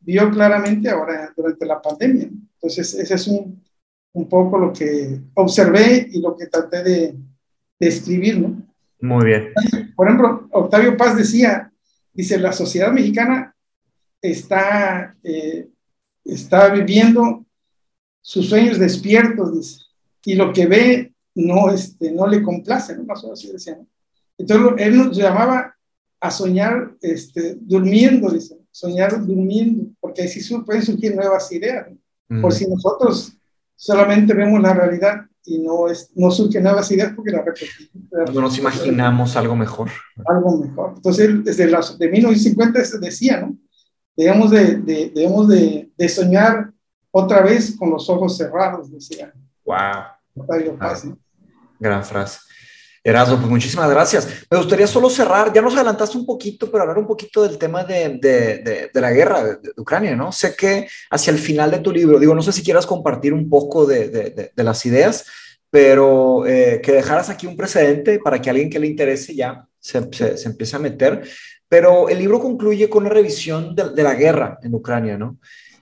B: vio claramente ahora durante la pandemia. Entonces, ese es un, un poco lo que observé y lo que traté de, escribir, ¿no?
A: Muy bien.
B: Por ejemplo, Octavio Paz decía, dice, la sociedad mexicana está, eh, está viviendo sus sueños despiertos, dice, y lo que ve no, este, no le complace, ¿no? Más o menos así decía, Entonces, él nos llamaba a soñar este, durmiendo, dice, soñar durmiendo, porque así pueden surgir nuevas ideas. Por si nosotros solamente vemos la realidad y no, es, no surge nuevas ideas porque la repetimos.
A: No nos imaginamos algo mejor.
B: Algo mejor. Entonces, desde las, de 1950 se decía, ¿no? Debemos de, de, debemos de, de, soñar otra vez con los ojos cerrados, decía.
A: Wow. Gran frase. Erasmo, pues muchísimas gracias. Me gustaría solo cerrar, ya nos adelantaste un poquito, pero hablar un poquito del tema de, de, de, la guerra de, Ucrania, ¿no? Sé que hacia el final de tu libro, digo, no sé si quieras compartir un poco de, las ideas, pero eh, que dejaras aquí un precedente para que alguien que le interese ya se, se, empiece a meter. Pero el libro concluye con una revisión de, la guerra en Ucrania, ¿no?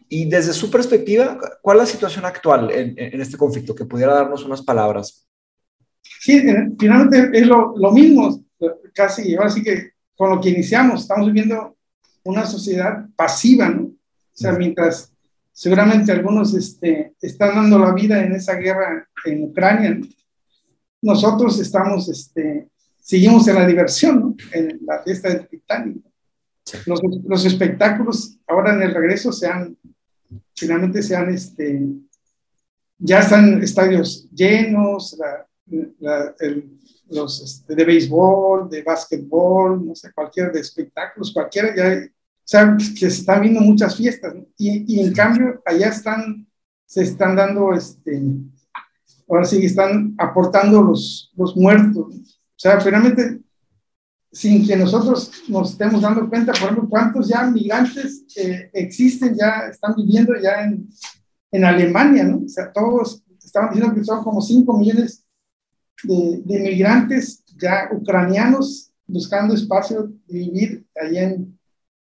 A: Y desde su perspectiva, ¿cuál es la situación actual en, en este conflicto? Que pudiera darnos unas palabras
B: sí, finalmente es lo, lo, mismo, casi, ahora sí que con lo que iniciamos, estamos viviendo una sociedad pasiva, ¿no? O sea, mientras seguramente algunos este, están dando la vida en esa guerra en Ucrania, nosotros estamos, este, seguimos en la diversión, ¿no? En la fiesta del Titanic. Los, los, espectáculos ahora en el regreso se han, finalmente se han, este, ya están estadios llenos, la, los este, de béisbol, de básquetbol, no sé, cualquier de espectáculos, cualquiera, ya, sea, que se están viendo muchas fiestas, y, y, en cambio allá están, se están dando, este, ahora sí están aportando los, los muertos, o sea, finalmente, sin que nosotros nos estemos dando cuenta, por ejemplo, cuántos ya migrantes eh, existen, ya están viviendo ya en, en Alemania, ¿no? O sea, todos estaban diciendo que son como 5 millones de, de migrantes ya ucranianos buscando espacio de vivir allá en,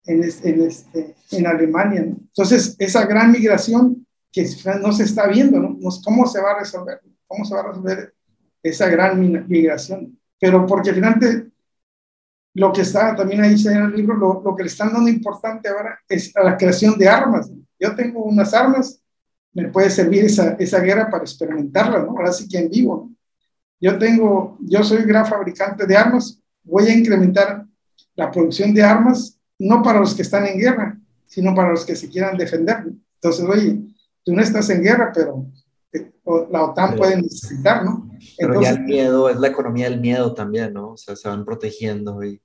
B: en, este, en Alemania. Entonces, esa gran migración que no se está viendo, ¿no? ¿Cómo se va a resolver? ¿Cómo se va a resolver esa gran migración? Pero porque finalmente lo que está también ahí en el libro, lo, lo, que le están dando importante ahora es a la creación de armas. Yo tengo unas armas, me puede servir esa, esa guerra para experimentarla, ¿no? Ahora sí que en vivo, ¿no? Yo tengo, yo soy gran fabricante de armas, voy a incrementar la producción de armas, no para los que están en guerra, sino para los que se quieran defender. Entonces, oye, tú no estás en guerra, pero eh, la OTAN puede necesitar, ¿no?
A: Pero ya el miedo, es la economía del miedo también, ¿no? O sea, se van protegiendo y...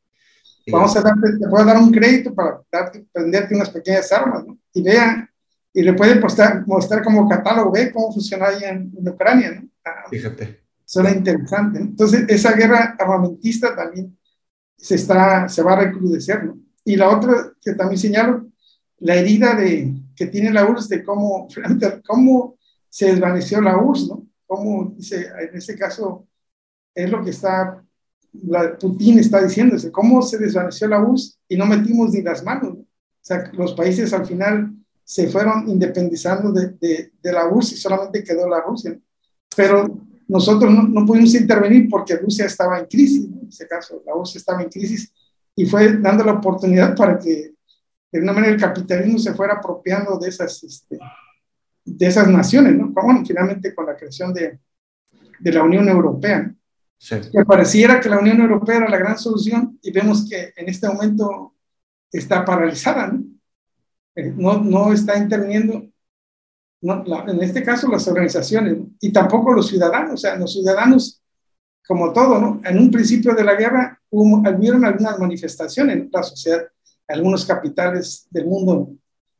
B: vamos a darte, te puedo dar un crédito para darte, venderte unas pequeñas armas, ¿no? Y vean, y le pueden mostrar, mostrar como catálogo, ve cómo funciona ahí en, en Ucrania, ¿no?
A: Ah,
B: Suena interesante. Entonces, esa guerra armamentista también se, está, se va a recrudecer, ¿no? Y la otra que también señalo, la herida de, que tiene la URSS de cómo, *laughs* cómo se desvaneció la URSS, ¿no? Cómo, dice, en ese caso, es lo que está, la, Putin está diciéndose, cómo se desvaneció la URSS y no metimos ni las manos, ¿no? O sea, los países al final se fueron independizando de, de, de la URSS y solamente quedó la Rusia. Pero nosotros no, pudimos intervenir porque Rusia estaba en crisis, en ese caso, la Rusia estaba en crisis y fue dando la oportunidad para que de una manera el capitalismo se fuera apropiando de esas, este, de esas naciones, ¿no? Bueno, finalmente con la creación de, de la Unión Europea. Que pareciera que la Unión Europea era la gran solución y vemos que en este momento está paralizada, ¿no? Eh, no, no está interviniendo, en este caso las organizaciones, y tampoco los ciudadanos, o sea, los ciudadanos, como todo, ¿no? En un principio de la guerra hubo, hubieron algunas manifestaciones en la sociedad, algunos capitales del mundo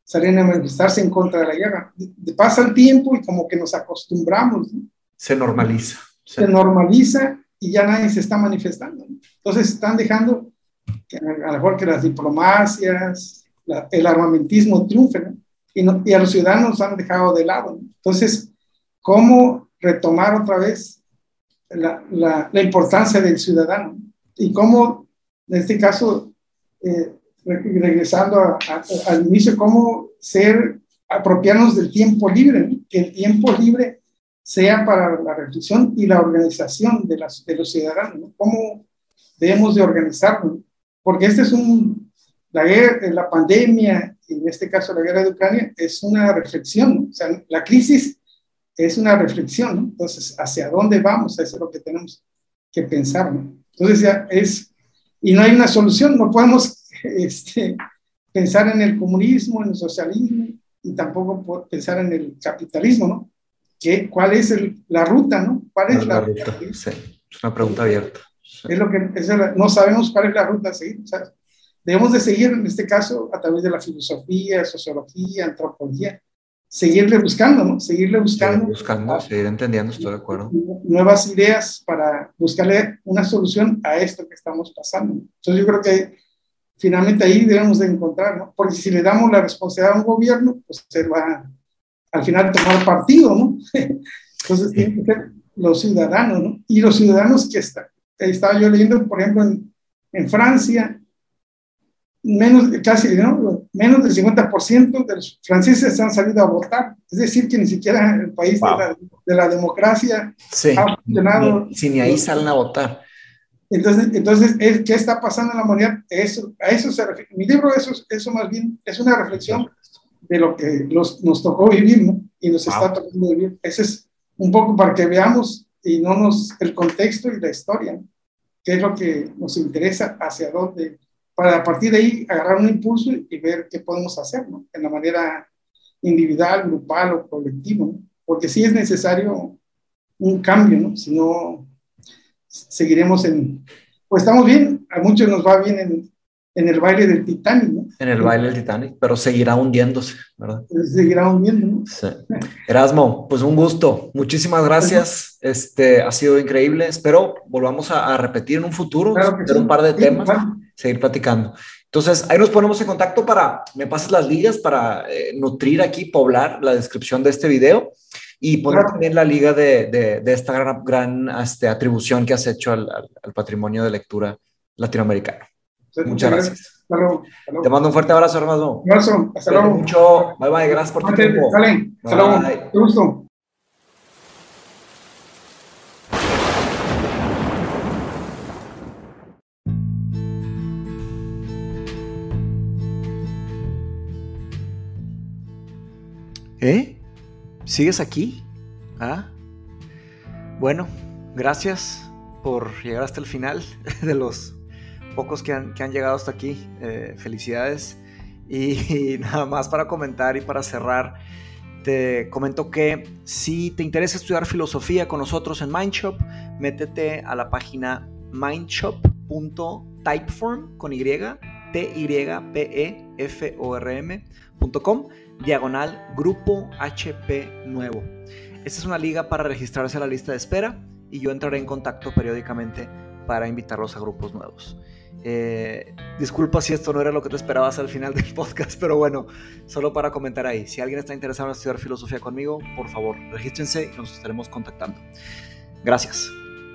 B: salían a manifestarse en contra de la guerra. pasa el tiempo y como que nos acostumbramos.
A: Se normaliza.
B: Se normaliza y ya nadie se está manifestando. Entonces están dejando que a lo mejor que las diplomacias, el armamentismo triunfen y, y, a los ciudadanos han dejado de lado. Entonces, ¿cómo retomar otra vez la, la, la importancia del ciudadano? Y cómo, en este caso, eh, regresando al inicio, cómo ser, apropiarnos del tiempo libre, que el tiempo libre sea para la reflexión y la organización de, las, de los ciudadanos, cómo debemos de organizarnos, porque este es un, la, la pandemia, en este caso la guerra de Ucrania, es una reflexión, o sea, la crisis es una reflexión, entonces, ¿hacia dónde vamos? Eso es lo que tenemos que pensar, ¿no? Entonces, ya es, y no hay una solución, no podemos *laughs* este, pensar en el comunismo, en el socialismo y tampoco pensar en el capitalismo, ¿no? ¿Qué, ¿Cuál es la ruta, no? ¿Cuál es la, ruta?
A: Sí, es una pregunta abierta.
B: Es lo que no sabemos cuál es la ruta a seguir. Debemos de seguir, en este caso, a través de la filosofía, sociología, antropología, seguirle buscando, ¿no? Seguirle buscando.
A: Seguir buscando, seguir entendiendo, estoy de acuerdo.
B: Nuevas ideas para buscarle una solución a esto que estamos pasando. Entonces yo creo que finalmente ahí debemos de encontrar, ¿no? Porque si le damos la responsabilidad a un gobierno, pues se va al final tomar partido, ¿no? *laughs* Entonces tienen que ser los ciudadanos, ¿no? Y los ciudadanos que están. Estaba yo leyendo, por ejemplo, en, en Francia, menos, casi, ¿no? Menos del 50% de los franceses han salido a votar. Es decir, que ni siquiera el país de, la, de, la, democracia
A: ha funcionado. Si ni ahí salen a votar.
B: Entonces, entonces ¿qué está pasando en la humanidad? Eso, a eso se refiere. Mi libro, eso, eso más bien es una reflexión de lo que los, nos tocó vivir, ¿no? Y nos está tocando vivir. Ese es un poco para que veamos y no nos el contexto y la historia, ¿no? qué es lo que nos interesa, hacia dónde, para a partir de ahí agarrar un impulso y ver qué podemos hacer, ¿no? En la manera individual, grupal o colectivo, ¿no? Porque sí es necesario un cambio, ¿no? Si no, seguiremos en, pues estamos bien, a muchos nos va bien en, en el baile del Titanic, ¿no?
A: En el baile del Titanic, pero seguirá hundiéndose, ¿verdad?
B: Seguirá hundiendo, ¿no?
A: Sí. Erasmo, pues un gusto. Muchísimas gracias. Este ha sido increíble. Espero volvamos a, a repetir en un futuro, claro un par de temas, seguir platicando. Entonces, ahí nos ponemos en contacto para, me pases las ligas para eh, nutrir aquí, poblar la descripción de este video y poner también la liga de, de, de esta gran, gran este, atribución que has hecho al, al, al, patrimonio de lectura latinoamericano. Sí, Muchas gracias. Hasta luego, hasta luego. Te mando un fuerte abrazo, hermano.
B: Un abrazo. Hasta luego.
A: Mucho. Bye bye. Gracias por tu tiempo.
B: Dale. Hasta luego. Gusto.
A: ¿Eh? ¿Sigues aquí? ¿Ah? Bueno, gracias por llegar hasta el final *laughs* de los pocos que han, llegado hasta aquí. Eh, felicidades. Y, y, *laughs* nada más para comentar y para cerrar, te comento que si te interesa estudiar filosofía con nosotros en Mindshop, métete a la página mindshop.typeform con Y, T-Y-P-E-F-O-R-M.com diagonal Grupo HP Nuevo. Esta es una liga para registrarse a la lista de espera y yo entraré en contacto periódicamente para invitarlos a grupos nuevos. Eh, disculpa si esto no era lo que te esperabas al final del podcast, pero bueno, solo para comentar ahí. Si alguien está interesado en estudiar filosofía conmigo, por favor, regístrense y nos estaremos contactando. Gracias.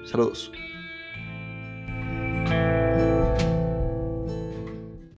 A: Saludos.